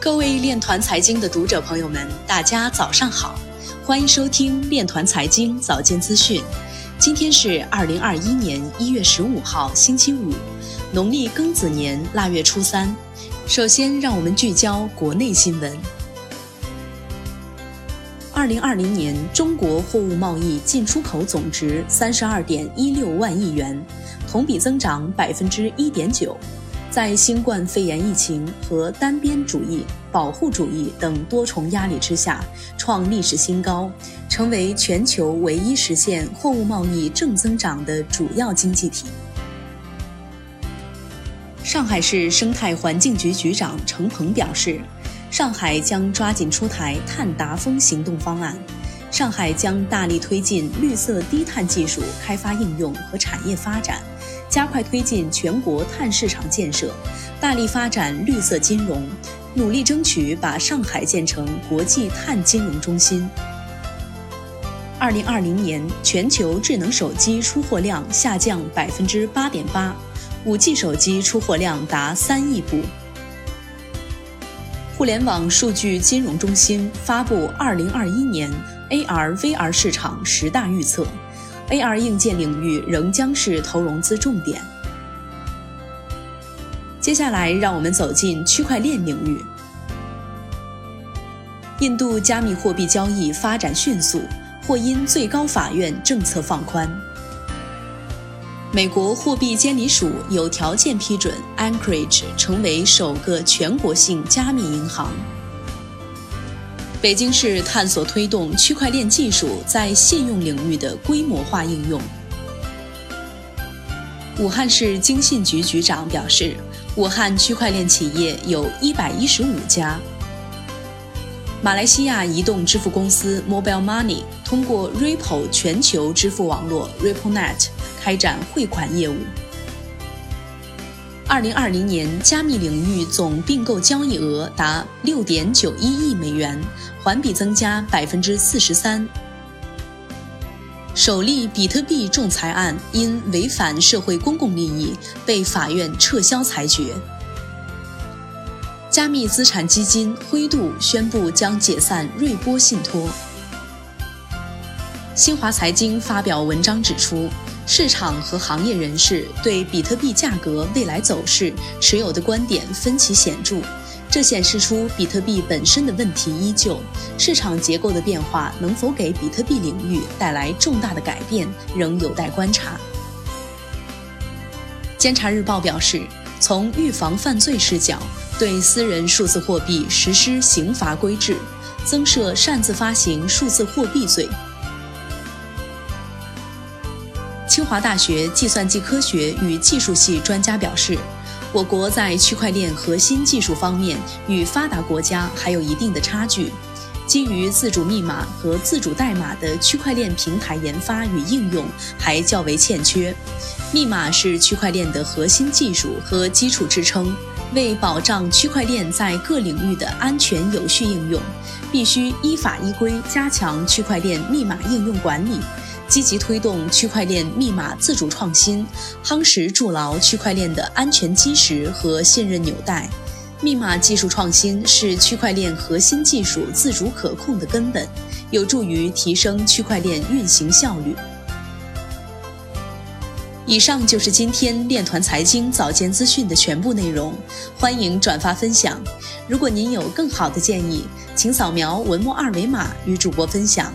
各位链团财经的读者朋友们，大家早上好，欢迎收听链团财经早间资讯。今天是二零二一年一月十五号，星期五，农历庚子年腊月初三。首先，让我们聚焦国内新闻。二零二零年，中国货物贸易进出口总值三十二点一六万亿元，同比增长百分之一点九。在新冠肺炎疫情和单边主义、保护主义等多重压力之下，创历史新高，成为全球唯一实现货物贸易正增长的主要经济体。上海市生态环境局局长程鹏表示，上海将抓紧出台碳达峰行动方案，上海将大力推进绿色低碳技术开发应用和产业发展。加快推进全国碳市场建设，大力发展绿色金融，努力争取把上海建成国际碳金融中心。二零二零年全球智能手机出货量下降百分之八点八，五 G 手机出货量达三亿部。互联网数据金融中心发布二零二一年 AR/VR 市场十大预测。AR 硬件领域仍将是投融资重点。接下来，让我们走进区块链领域。印度加密货币交易发展迅速，或因最高法院政策放宽。美国货币监理署有条件批准 Anchorage 成为首个全国性加密银行。北京市探索推动区块链技术在信用领域的规模化应用。武汉市经信局局长表示，武汉区块链企业有一百一十五家。马来西亚移动支付公司 Mobile Money 通过 Ripple 全球支付网络 RippleNet 开展汇款业务。二零二零年，加密领域总并购交易额达六点九一亿美元，环比增加百分之四十三。首例比特币仲裁案因违反社会公共利益被法院撤销裁决。加密资产基金灰度宣布将解散瑞波信托。新华财经发表文章指出。市场和行业人士对比特币价格未来走势持有的观点分歧显著，这显示出比特币本身的问题依旧。市场结构的变化能否给比特币领域带来重大的改变，仍有待观察。监察日报表示，从预防犯罪视角，对私人数字货币实施刑罚规制，增设擅自发行数字货币罪。清华大学计算机科学与技术系专家表示，我国在区块链核心技术方面与发达国家还有一定的差距。基于自主密码和自主代码的区块链平台研发与应用还较为欠缺。密码是区块链的核心技术和基础支撑。为保障区块链在各领域的安全有序应用，必须依法依规加强区块链密码应用管理。积极推动区块链密码自主创新，夯实筑牢区块链的安全基石和信任纽带。密码技术创新是区块链核心技术自主可控的根本，有助于提升区块链运行效率。以上就是今天链团财经早间资讯的全部内容，欢迎转发分享。如果您有更好的建议，请扫描文末二维码与主播分享。